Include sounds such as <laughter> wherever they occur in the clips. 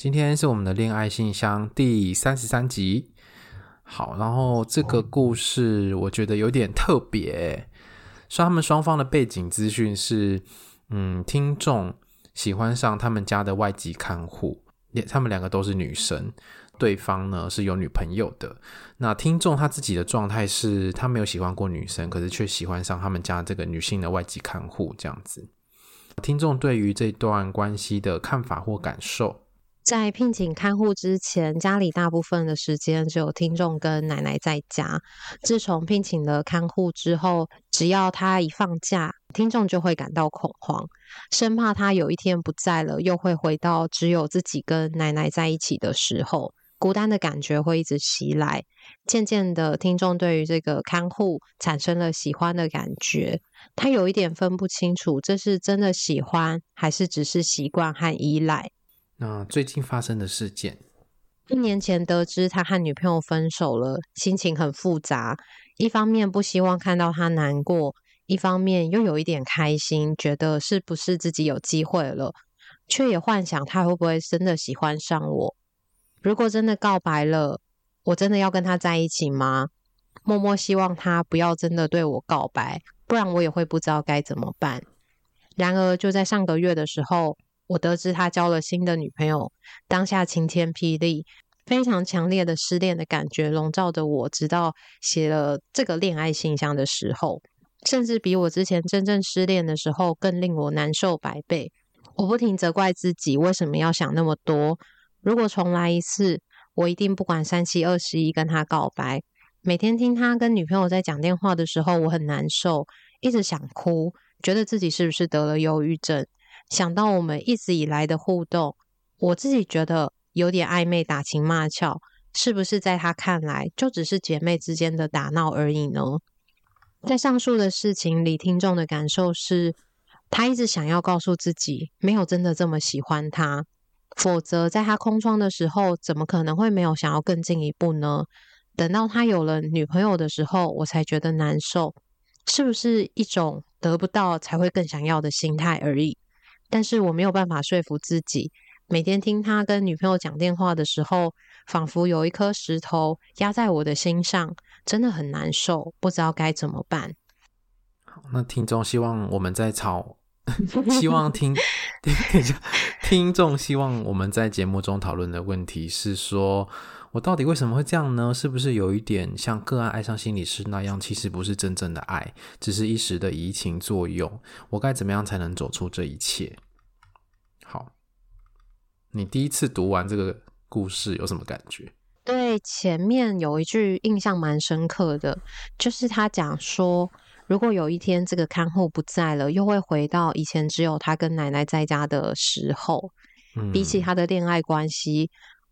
今天是我们的恋爱信箱第三十三集。好，然后这个故事我觉得有点特别，说他们双方的背景资讯是，嗯，听众喜欢上他们家的外籍看护，也他们两个都是女生，对方呢是有女朋友的。那听众他自己的状态是他没有喜欢过女生，可是却喜欢上他们家这个女性的外籍看护，这样子。听众对于这段关系的看法或感受。在聘请看护之前，家里大部分的时间只有听众跟奶奶在家。自从聘请了看护之后，只要他一放假，听众就会感到恐慌，生怕他有一天不在了，又会回到只有自己跟奶奶在一起的时候，孤单的感觉会一直袭来。渐渐的，听众对于这个看护产生了喜欢的感觉。他有一点分不清楚，这是真的喜欢，还是只是习惯和依赖。那最近发生的事件，一年前得知他和女朋友分手了，心情很复杂。一方面不希望看到他难过，一方面又有一点开心，觉得是不是自己有机会了，却也幻想他会不会真的喜欢上我。如果真的告白了，我真的要跟他在一起吗？默默希望他不要真的对我告白，不然我也会不知道该怎么办。然而就在上个月的时候。我得知他交了新的女朋友，当下晴天霹雳，非常强烈的失恋的感觉笼罩着我，直到写了这个恋爱信箱的时候，甚至比我之前真正失恋的时候更令我难受百倍。我不停责怪自己为什么要想那么多。如果重来一次，我一定不管三七二十一跟他告白。每天听他跟女朋友在讲电话的时候，我很难受，一直想哭，觉得自己是不是得了忧郁症。想到我们一直以来的互动，我自己觉得有点暧昧，打情骂俏，是不是在他看来就只是姐妹之间的打闹而已呢？在上述的事情里，听众的感受是，他一直想要告诉自己，没有真的这么喜欢他，否则在他空窗的时候，怎么可能会没有想要更进一步呢？等到他有了女朋友的时候，我才觉得难受，是不是一种得不到才会更想要的心态而已？但是我没有办法说服自己，每天听他跟女朋友讲电话的时候，仿佛有一颗石头压在我的心上，真的很难受，不知道该怎么办。好，那听众希望我们在吵，<laughs> 希望听，<laughs> 等一下，听众希望我们在节目中讨论的问题是说，我到底为什么会这样呢？是不是有一点像个案爱上心理师那样，其实不是真正的爱，只是一时的移情作用？我该怎么样才能走出这一切？好，你第一次读完这个故事有什么感觉？对，前面有一句印象蛮深刻的，就是他讲说，如果有一天这个看护不在了，又会回到以前只有他跟奶奶在家的时候。嗯，比起他的恋爱关系。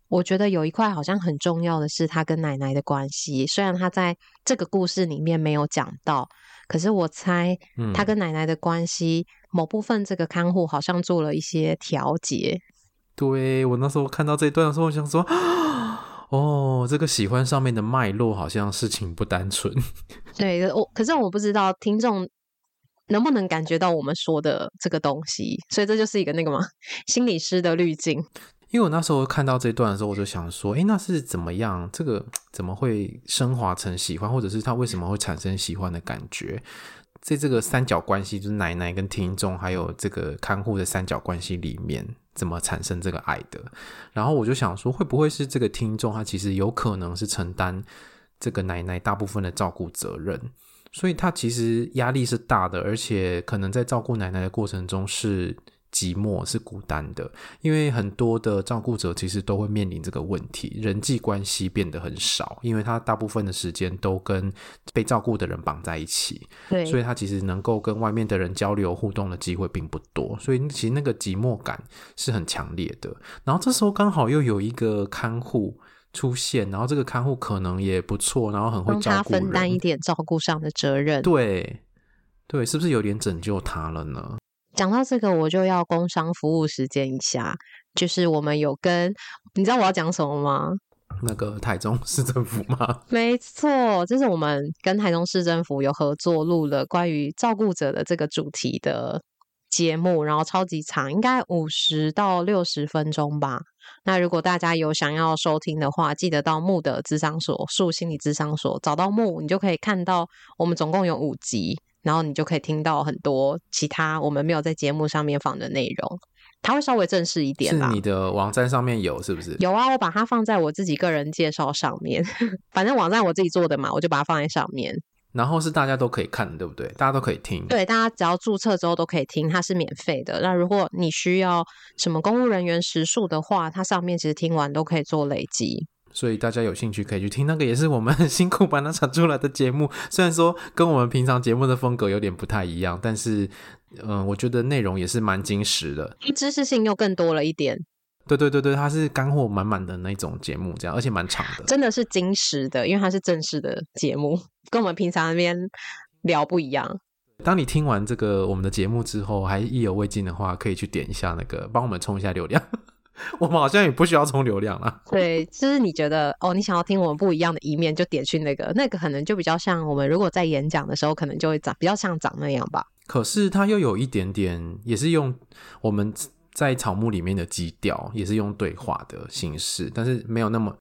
我觉得有一块好像很重要的是他跟奶奶的关系，虽然他在这个故事里面没有讲到，可是我猜他跟奶奶的关系、嗯、某部分这个看护好像做了一些调节。对，我那时候看到这一段的时候，我想说，<gasps> 哦，这个喜欢上面的脉络好像事情不单纯。<laughs> 对，我可是我不知道听众能不能感觉到我们说的这个东西，所以这就是一个那个嘛，<laughs> 心理师的滤镜。因为我那时候看到这段的时候，我就想说，哎，那是怎么样？这个怎么会升华成喜欢，或者是他为什么会产生喜欢的感觉？在这个三角关系，就是奶奶跟听众，还有这个看护的三角关系里面，怎么产生这个爱的？然后我就想说，会不会是这个听众他其实有可能是承担这个奶奶大部分的照顾责任，所以他其实压力是大的，而且可能在照顾奶奶的过程中是。寂寞是孤单的，因为很多的照顾者其实都会面临这个问题，人际关系变得很少，因为他大部分的时间都跟被照顾的人绑在一起，对，所以他其实能够跟外面的人交流互动的机会并不多，所以其实那个寂寞感是很强烈的。然后这时候刚好又有一个看护出现，然后这个看护可能也不错，然后很会照顾他分担一点照顾上的责任。对，对，是不是有点拯救他了呢？讲到这个，我就要工商服务时间一下，就是我们有跟，你知道我要讲什么吗？那个台中市政府吗？<laughs> 没错，就是我们跟台中市政府有合作录了关于照顾者的这个主题的节目，然后超级长，应该五十到六十分钟吧。那如果大家有想要收听的话，记得到木的智商所、树心理智商所找到木，你就可以看到我们总共有五集，然后你就可以听到很多其他我们没有在节目上面放的内容。它会稍微正式一点吧？是你的网站上面有是不是？有啊，我把它放在我自己个人介绍上面。反正网站我自己做的嘛，我就把它放在上面。然后是大家都可以看，对不对？大家都可以听。对，大家只要注册之后都可以听，它是免费的。那如果你需要什么公务人员时数的话，它上面其实听完都可以做累积。所以大家有兴趣可以去听，那个也是我们很辛苦把它产出来的节目。<laughs> 虽然说跟我们平常节目的风格有点不太一样，但是嗯、呃，我觉得内容也是蛮精实的，知识性又更多了一点。对对对对，它是干货满满的那种节目，这样而且蛮长的，真的是精实的，因为它是正式的节目，跟我们平常那边聊不一样。当你听完这个我们的节目之后，还意犹未尽的话，可以去点一下那个，帮我们冲一下流量。我们好像也不需要充流量了。对，就是你觉得哦，你想要听我们不一样的一面，就点去那个，那个可能就比较像我们如果在演讲的时候，可能就会长比较像长那样吧。可是它又有一点点，也是用我们。在草木里面的基调也是用对话的形式，但是没有那么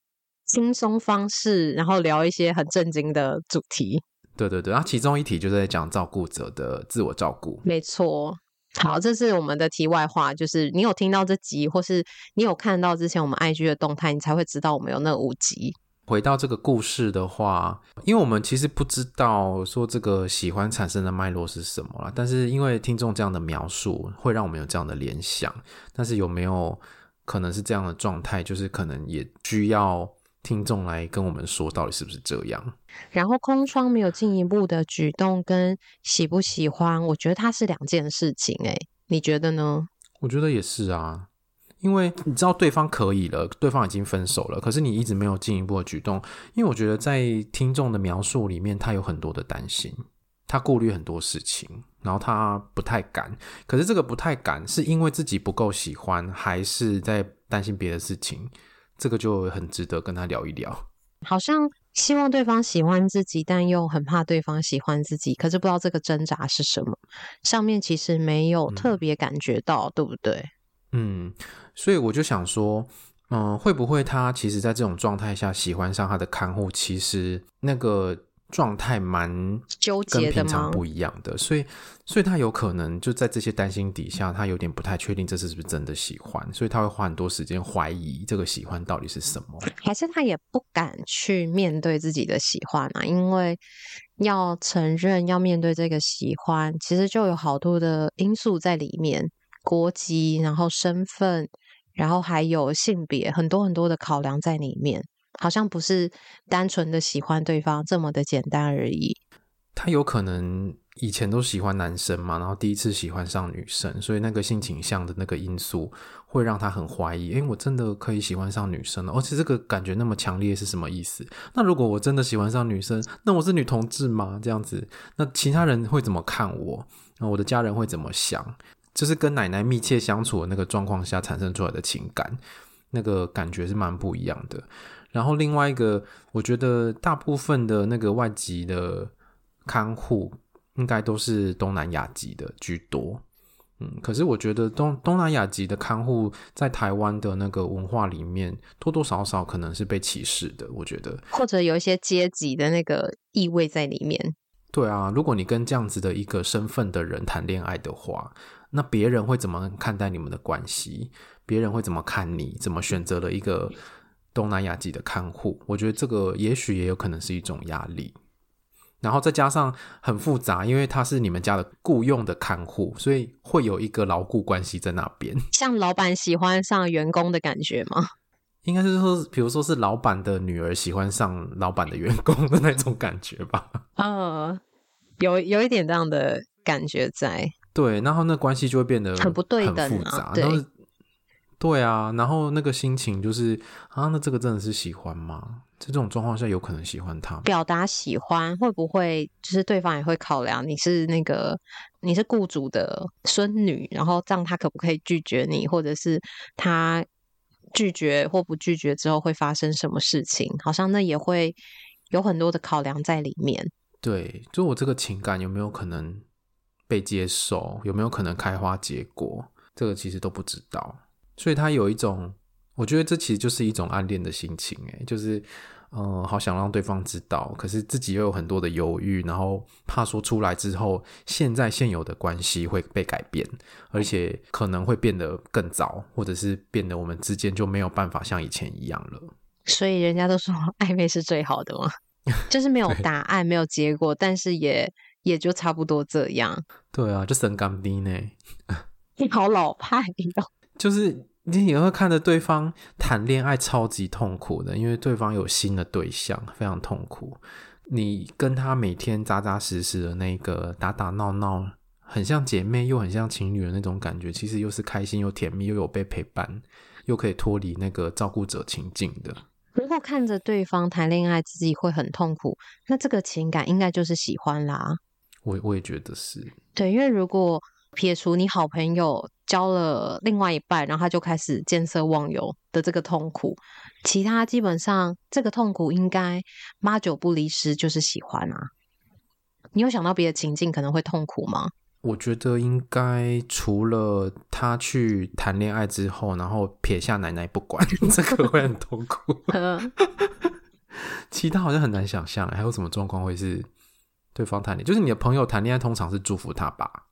轻松方式，然后聊一些很震惊的主题。对对对，然后其中一题就是在讲照顾者的自我照顾。没错，好，这是我们的题外话，就是你有听到这集，或是你有看到之前我们 IG 的动态，你才会知道我们有那五集。回到这个故事的话，因为我们其实不知道说这个喜欢产生的脉络是什么啦，但是因为听众这样的描述，会让我们有这样的联想。但是有没有可能是这样的状态？就是可能也需要听众来跟我们说，到底是不是这样？然后空窗没有进一步的举动，跟喜不喜欢，我觉得它是两件事情。诶，你觉得呢？我觉得也是啊。因为你知道对方可以了，对方已经分手了，可是你一直没有进一步的举动。因为我觉得在听众的描述里面，他有很多的担心，他顾虑很多事情，然后他不太敢。可是这个不太敢，是因为自己不够喜欢，还是在担心别的事情？这个就很值得跟他聊一聊。好像希望对方喜欢自己，但又很怕对方喜欢自己，可是不知道这个挣扎是什么。上面其实没有特别感觉到，嗯、对不对？嗯，所以我就想说，嗯、呃，会不会他其实在这种状态下喜欢上他的看护，其实那个状态蛮纠结的，跟平常不一样的，所以，所以他有可能就在这些担心底下，他有点不太确定这次是不是真的喜欢，所以他会花很多时间怀疑这个喜欢到底是什么，还是他也不敢去面对自己的喜欢啊？因为要承认要面对这个喜欢，其实就有好多的因素在里面。国籍，然后身份，然后还有性别，很多很多的考量在里面，好像不是单纯的喜欢对方这么的简单而已。他有可能以前都喜欢男生嘛，然后第一次喜欢上女生，所以那个性倾向的那个因素会让他很怀疑：诶，我真的可以喜欢上女生了？而且这个感觉那么强烈是什么意思？那如果我真的喜欢上女生，那我是女同志吗？这样子，那其他人会怎么看我？那我的家人会怎么想？就是跟奶奶密切相处的那个状况下产生出来的情感，那个感觉是蛮不一样的。然后另外一个，我觉得大部分的那个外籍的看护应该都是东南亚籍的居多。嗯，可是我觉得东东南亚籍的看护在台湾的那个文化里面，多多少少可能是被歧视的。我觉得，或者有一些阶级的那个意味在里面。对啊，如果你跟这样子的一个身份的人谈恋爱的话。那别人会怎么看待你们的关系？别人会怎么看你？怎么选择了一个东南亚籍的看护？我觉得这个也许也有可能是一种压力。然后再加上很复杂，因为他是你们家的雇佣的看护，所以会有一个牢固关系在那边。像老板喜欢上员工的感觉吗？应该是说，比如说是老板的女儿喜欢上老板的员工的那种感觉吧。嗯，<laughs> 有有一点这样的感觉在。对，然后那关系就会变得很不对等啊。对，对啊，然后那个心情就是啊，那这个真的是喜欢吗？在这种状况下，有可能喜欢他？表达喜欢会不会就是对方也会考量你是那个你是雇主的孙女，然后这样他可不可以拒绝你，或者是他拒绝或不拒绝之后会发生什么事情？好像那也会有很多的考量在里面。对，就我这个情感有没有可能被接受，有没有可能开花结果，这个其实都不知道。所以他有一种，我觉得这其实就是一种暗恋的心情，诶，就是，嗯、呃，好想让对方知道，可是自己又有很多的犹豫，然后怕说出来之后，现在现有的关系会被改变，而且可能会变得更糟，或者是变得我们之间就没有办法像以前一样了。所以人家都说 <laughs> 暧昧是最好的嘛，<laughs> 就是没有答案，没有结果，但是也也就差不多这样。对啊，就神感低呢，<laughs> 你好老派哟。就是你也会看着对方谈恋爱超级痛苦的，因为对方有新的对象，非常痛苦。你跟他每天扎扎实实的那个打打闹闹，很像姐妹又很像情侣的那种感觉，其实又是开心又甜蜜，又有被陪伴，又可以脱离那个照顾者情境的。如果看着对方谈恋爱自己会很痛苦，那这个情感应该就是喜欢啦。我我也觉得是。对，因为如果。撇除你好朋友交了另外一半，然后他就开始见色忘友的这个痛苦，其他基本上这个痛苦应该八九不离十就是喜欢啊。你有想到别的情境可能会痛苦吗？我觉得应该除了他去谈恋爱之后，然后撇下奶奶不管，<laughs> 这个会很痛苦。<laughs> <laughs> 其他好像很难想象，还有什么状况会是对方谈恋爱？就是你的朋友谈恋爱，通常是祝福他吧？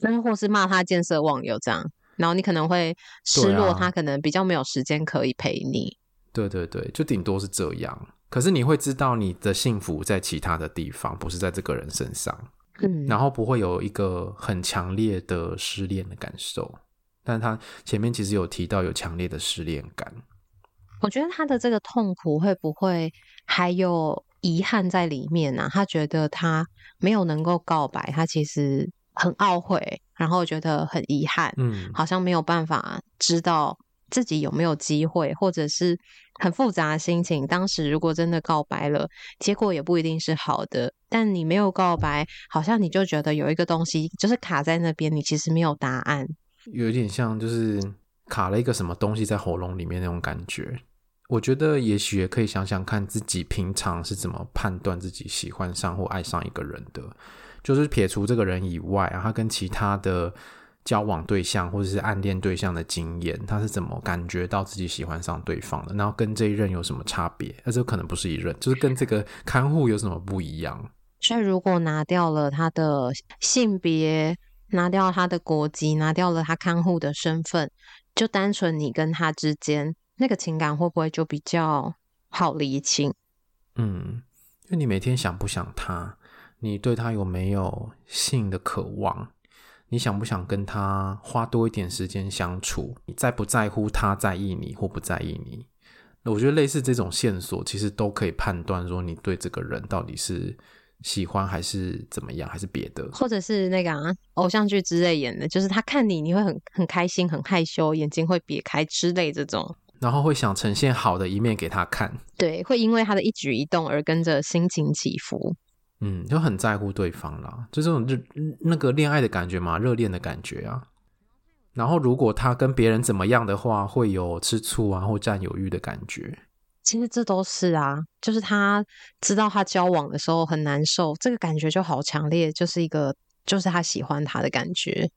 那或是骂他见色忘友这样，然后你可能会失落，他可能比较没有时间可以陪你。对啊，对对对，就顶多是这样。可是你会知道你的幸福在其他的地方，不是在这个人身上。嗯，然后不会有一个很强烈的失恋的感受。但他前面其实有提到有强烈的失恋感。我觉得他的这个痛苦会不会还有遗憾在里面呢？啊？他觉得他没有能够告白，他其实。很懊悔，然后觉得很遗憾，嗯，好像没有办法知道自己有没有机会，或者是很复杂的心情。当时如果真的告白了，结果也不一定是好的。但你没有告白，好像你就觉得有一个东西就是卡在那边，你其实没有答案，有点像就是卡了一个什么东西在喉咙里面那种感觉。我觉得也许也可以想想看自己平常是怎么判断自己喜欢上或爱上一个人的。就是撇除这个人以外啊，他跟其他的交往对象或者是暗恋对象的经验，他是怎么感觉到自己喜欢上对方的？然后跟这一任有什么差别？而这可能不是一任，就是跟这个看护有什么不一样？所以如果拿掉了他的性别，拿掉他的国籍，拿掉了他看护的身份，就单纯你跟他之间那个情感会不会就比较好厘清？嗯，因为你每天想不想他？你对他有没有性的渴望？你想不想跟他花多一点时间相处？你在不在乎他在意你或不在意你？我觉得类似这种线索，其实都可以判断说你对这个人到底是喜欢还是怎么样，还是别的，或者是那个啊，偶像剧之类演的，就是他看你，你会很很开心、很害羞，眼睛会别开之类这种，然后会想呈现好的一面给他看。对，会因为他的一举一动而跟着心情起伏。嗯，就很在乎对方啦，就这种热那个恋爱的感觉嘛，热恋的感觉啊。然后如果他跟别人怎么样的话，会有吃醋啊或占有欲的感觉。其实这都是啊，就是他知道他交往的时候很难受，这个感觉就好强烈，就是一个就是他喜欢他的感觉。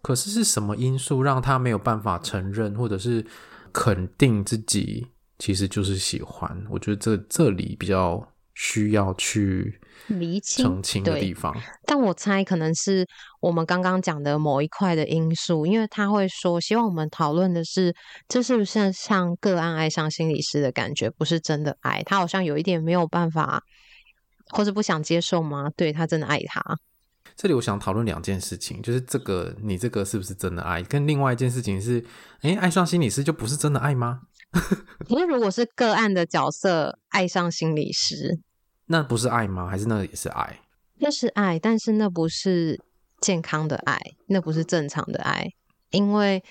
可是是什么因素让他没有办法承认或者是肯定自己其实就是喜欢？我觉得这这里比较。需要去厘清澄清的地方，但我猜可能是我们刚刚讲的某一块的因素，因为他会说希望我们讨论的是这是不是像个案爱上心理师的感觉，不是真的爱他，好像有一点没有办法或者不想接受吗？对，他真的爱他。这里我想讨论两件事情，就是这个你这个是不是真的爱，跟另外一件事情是，哎，爱上心理师就不是真的爱吗？<laughs> 可是如果是个案的角色爱上心理师。那不是爱吗？还是那也是爱？那是爱，但是那不是健康的爱，那不是正常的爱。因为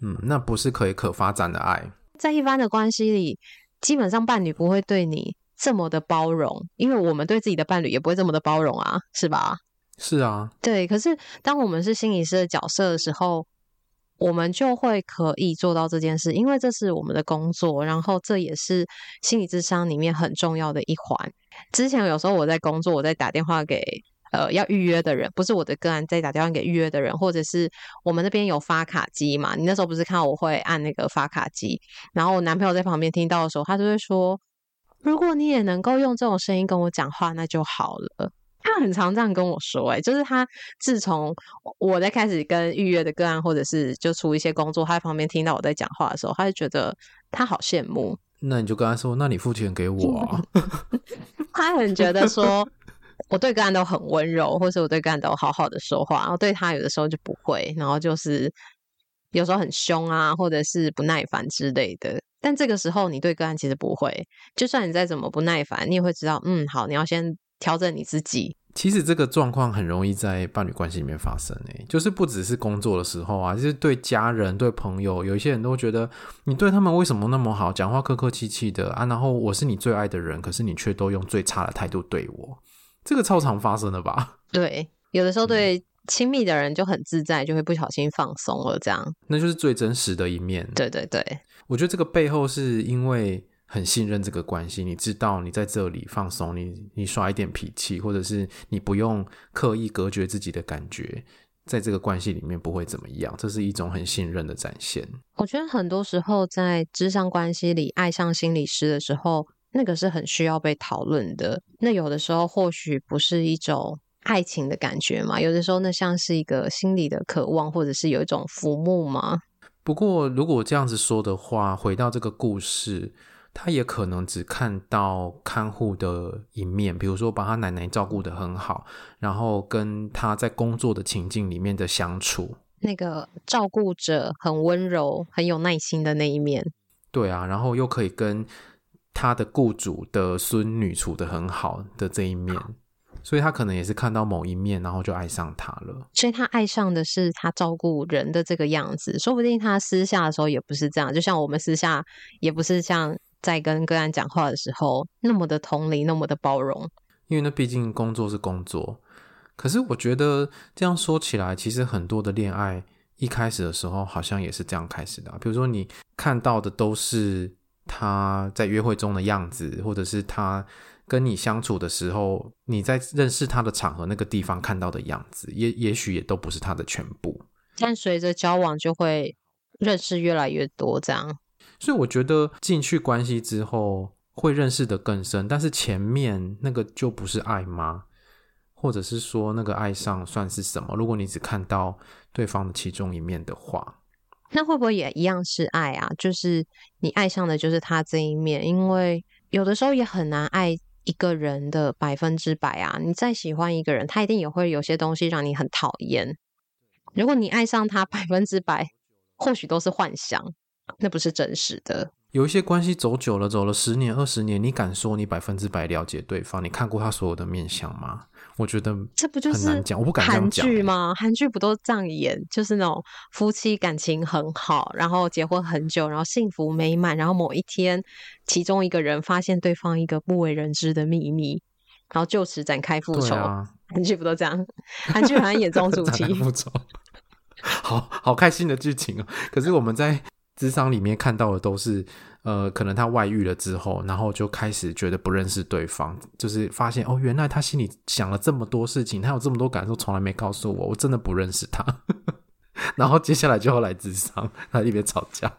嗯，那不是可以可发展的爱。在一般的关系里，基本上伴侣不会对你这么的包容，因为我们对自己的伴侣也不会这么的包容啊，是吧？是啊，对。可是当我们是心理师的角色的时候，我们就会可以做到这件事，因为这是我们的工作，然后这也是心理智商里面很重要的一环。之前有时候我在工作，我在打电话给呃要预约的人，不是我的个案，在打电话给预约的人，或者是我们那边有发卡机嘛？你那时候不是看我会按那个发卡机，然后我男朋友在旁边听到的时候，他就会说：“如果你也能够用这种声音跟我讲话，那就好了。”他很常这样跟我说，哎，就是他自从我在开始跟预约的个案，或者是就出一些工作，他在旁边听到我在讲话的时候，他就觉得他好羡慕。<laughs> 那你就跟他说：“那你付钱给我啊。<laughs> ”他很觉得说，我对个案都很温柔，或是我对个案都好好的说话，然后对他有的时候就不会，然后就是有时候很凶啊，或者是不耐烦之类的。但这个时候你对个案其实不会，就算你再怎么不耐烦，你也会知道，嗯，好，你要先。调整你自己。其实这个状况很容易在伴侣关系里面发生诶，就是不只是工作的时候啊，就是对家人、对朋友，有一些人都觉得你对他们为什么那么好，讲话客客气气的啊，然后我是你最爱的人，可是你却都用最差的态度对我，这个超常发生的吧？<laughs> 对，有的时候对亲密的人就很自在，就会不小心放松了，这样，那就是最真实的一面。对对对，我觉得这个背后是因为。很信任这个关系，你知道你在这里放松，你你耍一点脾气，或者是你不用刻意隔绝自己的感觉，在这个关系里面不会怎么样，这是一种很信任的展现。我觉得很多时候在智商关系里爱上心理师的时候，那个是很需要被讨论的。那有的时候或许不是一种爱情的感觉嘛，有的时候那像是一个心理的渴望，或者是有一种浮木嘛。不过如果这样子说的话，回到这个故事。他也可能只看到看护的一面，比如说把他奶奶照顾得很好，然后跟他在工作的情境里面的相处，那个照顾者很温柔、很有耐心的那一面。对啊，然后又可以跟他的雇主的孙女处得很好的这一面，所以他可能也是看到某一面，然后就爱上他了。所以他爱上的是他照顾人的这个样子，说不定他私下的时候也不是这样，就像我们私下也不是像。在跟个案讲话的时候，那么的同理，那么的包容，因为那毕竟工作是工作。可是我觉得这样说起来，其实很多的恋爱一开始的时候，好像也是这样开始的啊。比如说，你看到的都是他在约会中的样子，或者是他跟你相处的时候，你在认识他的场合那个地方看到的样子，也也许也都不是他的全部。但随着交往，就会认识越来越多，这样。所以我觉得进去关系之后会认识得更深，但是前面那个就不是爱吗？或者是说那个爱上算是什么？如果你只看到对方的其中一面的话，那会不会也一样是爱啊？就是你爱上的就是他这一面，因为有的时候也很难爱一个人的百分之百啊。你再喜欢一个人，他一定也会有些东西让你很讨厌。如果你爱上他百分之百，或许都是幻想。那不是真实的。有一些关系走久了，走了十年、二十年，你敢说你百分之百了解对方？你看过他所有的面相吗？我觉得这不就是很难讲，我不敢。韩剧吗？韩剧不都这样演？就是那种夫妻感情很好，然后结婚很久，然后幸福美满，然后某一天，其中一个人发现对方一个不为人知的秘密，然后就此展开复仇。啊、<laughs> 韩剧不都这样？韩剧好像演这种主 <laughs> 题。复仇，好好开心的剧情啊！可是我们在。智商里面看到的都是，呃，可能他外遇了之后，然后就开始觉得不认识对方，就是发现哦，原来他心里想了这么多事情，他有这么多感受，从来没告诉我，我真的不认识他。<laughs> 然后接下来就要来智商，他一边吵架。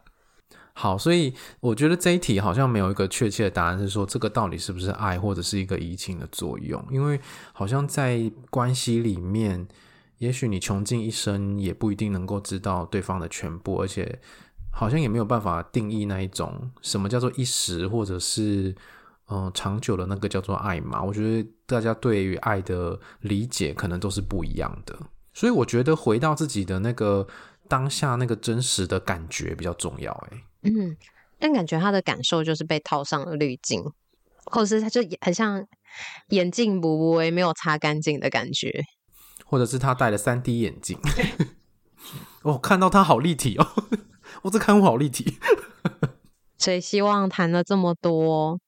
好，所以我觉得这一题好像没有一个确切的答案，是说这个到底是不是爱，或者是一个移情的作用？因为好像在关系里面，也许你穷尽一生也不一定能够知道对方的全部，而且。好像也没有办法定义那一种什么叫做一时，或者是嗯、呃、长久的那个叫做爱嘛。我觉得大家对于爱的理解可能都是不一样的，所以我觉得回到自己的那个当下那个真实的感觉比较重要。哎，嗯，但感觉他的感受就是被套上了滤镜，或者是他就很像眼镜不不没有擦干净的感觉，或者是他戴了三 D 眼镜。<laughs> 哦，看到他好立体哦。我这刊物好立体。<laughs> 所以希望谈了这么多，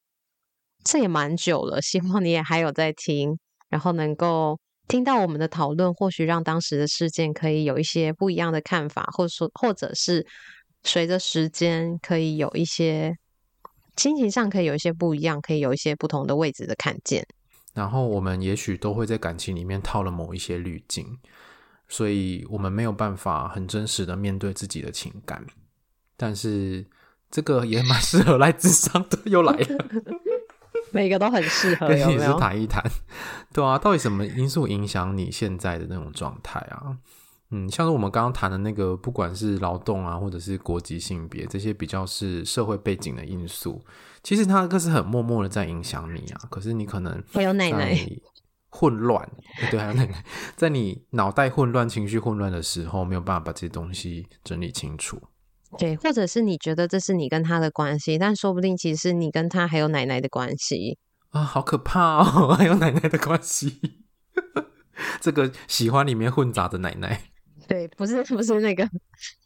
这也蛮久了，希望你也还有在听，然后能够听到我们的讨论，或许让当时的事件可以有一些不一样的看法，或者说，或者是随着时间可以有一些心情上可以有一些不一样，可以有一些不同的位置的看见。然后我们也许都会在感情里面套了某一些滤镜，所以我们没有办法很真实的面对自己的情感。但是这个也蛮适合来智商的，又来了，<laughs> 每个都很适合，跟你是谈一谈，对啊，到底什么因素影响你现在的那种状态啊？嗯，像是我们刚刚谈的那个，不管是劳动啊，或者是国籍、性别这些比较是社会背景的因素，其实它个是很默默的在影响你啊。可是你可能还有奶奶混乱，<laughs> 对，还有奶奶，在你脑袋混乱、情绪混乱的时候，没有办法把这些东西整理清楚。对，或者是你觉得这是你跟他的关系，但说不定其实是你跟他还有奶奶的关系啊，好可怕哦，<laughs> 还有奶奶的关系，<laughs> 这个喜欢里面混杂的奶奶。对，不是不是那个，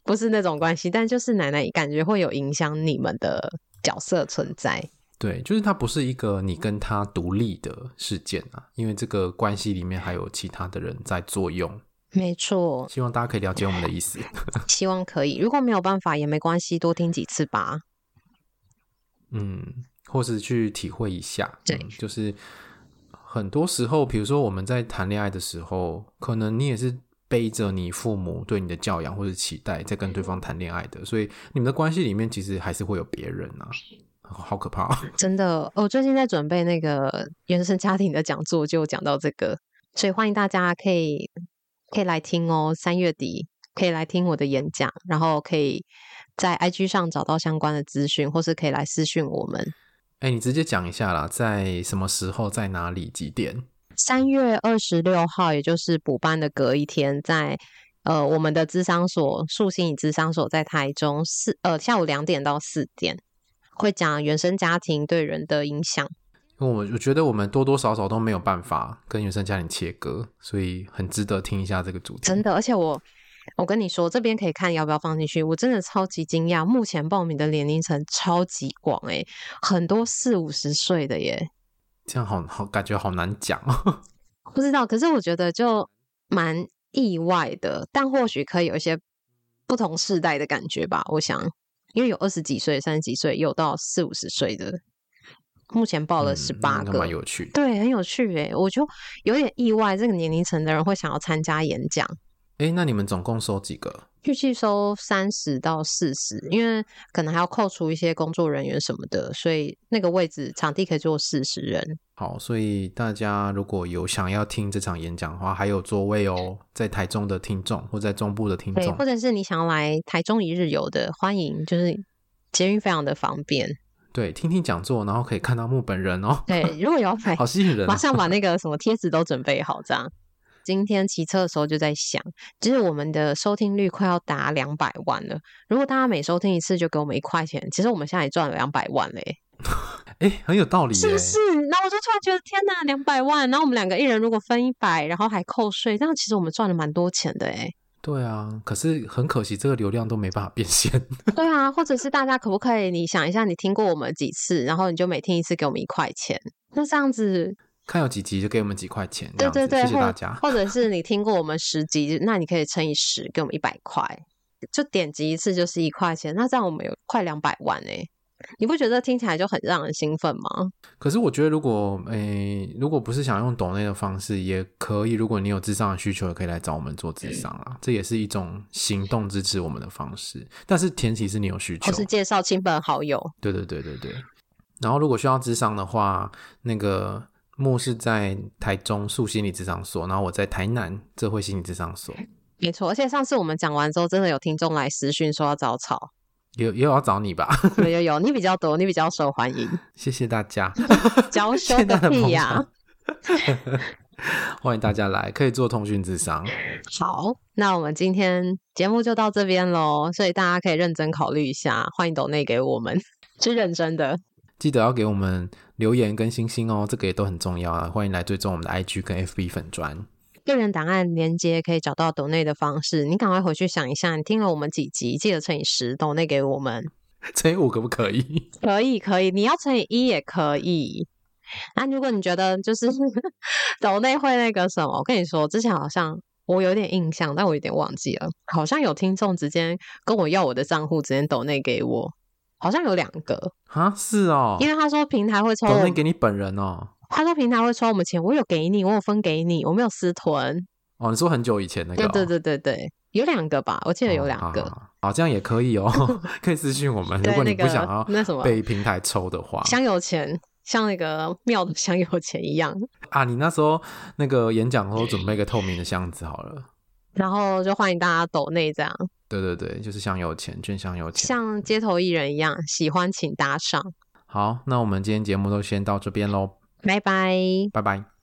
不是那种关系，但就是奶奶感觉会有影响你们的角色存在。对，就是它不是一个你跟他独立的事件啊，因为这个关系里面还有其他的人在作用。没错，希望大家可以了解我们的意思。<laughs> <laughs> 希望可以，如果没有办法也没关系，多听几次吧。嗯，或是去体会一下。对，嗯，就是很多时候，比如说我们在谈恋爱的时候，可能你也是。背着你父母对你的教养或者期待，在跟对方谈恋爱的，所以你们的关系里面其实还是会有别人啊，好可怕！<laughs> 真的，我最近在准备那个原生家庭的讲座，就讲到这个，所以欢迎大家可以可以来听哦。三月底可以来听我的演讲，然后可以在 IG 上找到相关的资讯，或是可以来私讯我们。哎，你直接讲一下啦，在什么时候，在哪里，几点？三月二十六号，也就是补班的隔一天，在呃我们的智商所树心理智商所在台中四呃下午两点到四点，会讲原生家庭对人的影响。因为我我觉得我们多多少少都没有办法跟原生家庭切割，所以很值得听一下这个主题。真的，而且我我跟你说，这边可以看要不要放进去。我真的超级惊讶，目前报名的年龄层超级广诶，很多四五十岁的耶。这样好好感觉好难讲哦，<laughs> 不知道，可是我觉得就蛮意外的，但或许可以有一些不同世代的感觉吧。我想，因为有二十几岁、三十几岁，有到四五十岁的，目前报了十八个，蛮有趣，对，很有趣诶，我就有点意外，这个年龄层的人会想要参加演讲。诶，那你们总共收几个？预计收三十到四十，因为可能还要扣除一些工作人员什么的，所以那个位置场地可以坐四十人。好，所以大家如果有想要听这场演讲的话，还有座位哦，在台中的听众或在中部的听众，或者是你想要来台中一日游的，欢迎，就是捷运非常的方便。对，听听讲座，然后可以看到木本人哦。对，如果有好吸引人，马上把那个什么贴纸都准备好，这样。今天骑车的时候就在想，其实我们的收听率快要达两百万了。如果大家每收听一次就给我们一块钱，其实我们现在也赚了两百万嘞。哎、欸，很有道理，是不是？然后我就突然觉得，天哪，两百万！然后我们两个一人如果分一百，然后还扣税，这样其实我们赚了蛮多钱的哎。对啊，可是很可惜，这个流量都没办法变现。<laughs> 对啊，或者是大家可不可以？你想一下，你听过我们几次，然后你就每听一次给我们一块钱，那这样子。看有几集就给我们几块钱，对对对，谢谢大家。或者是你 <laughs> 听过我们十集，那你可以乘以十，给我们一百块，就点击一次就是一块钱，那这样我们有快两百万哎，你不觉得听起来就很让人兴奋吗？可是我觉得如果诶、欸，如果不是想用抖内的方式，也可以。如果你有智商的需求，也可以来找我们做智商啊，嗯、这也是一种行动支持我们的方式。但是前提是你有需求，或是介绍亲朋好友。对对对对对。然后如果需要智商的话，那个。木是在台中树心理智商所，然后我在台南智慧心理智商所。没错，而且上次我们讲完之后，真的有听众来私讯说要找草，有也有要找你吧？<laughs> 有有有，你比较多，你比较受欢迎。谢谢大家，<laughs> 娇羞个屁呀！<laughs> 欢迎大家来，可以做通讯智商。好，那我们今天节目就到这边喽，所以大家可以认真考虑一下，欢迎抖内给我们，是认真的。记得要给我们留言跟星星哦，这个也都很重要啊！欢迎来追踪我们的 IG 跟 FB 粉专。个人档案连接可以找到抖内的方式，你赶快回去想一下，你听了我们几集，记得乘以十抖内给我们，<laughs> 乘以五可不可以？<laughs> 可以可以，你要乘以一也可以。那如果你觉得就是 <laughs> 抖内会那个什么，我跟你说，之前好像我有点印象，但我有点忘记了，好像有听众直接跟我要我的账户，直接抖内给我，好像有两个啊，是哦，因为他说平台会抽抖内给你本人哦。他说平台会抽我们钱，我有给你，我有分给你，我没有私吞。哦，你说很久以前那个、哦？对对对对对，有两个吧，我记得有两个。哦、好，好，这样也可以哦，<laughs> 可以私信我们。<laughs> 如果你不想要那什么被平台抽的话，香油钱像那个庙的香油钱一样 <laughs> 啊。你那时候那个演讲的时候准备一个透明的箱子好了，然后就欢迎大家抖内这样。对对对，就是香油钱，捐香油钱，像街头艺人一样，喜欢请打赏。好，那我们今天节目都先到这边喽。拜拜，拜拜。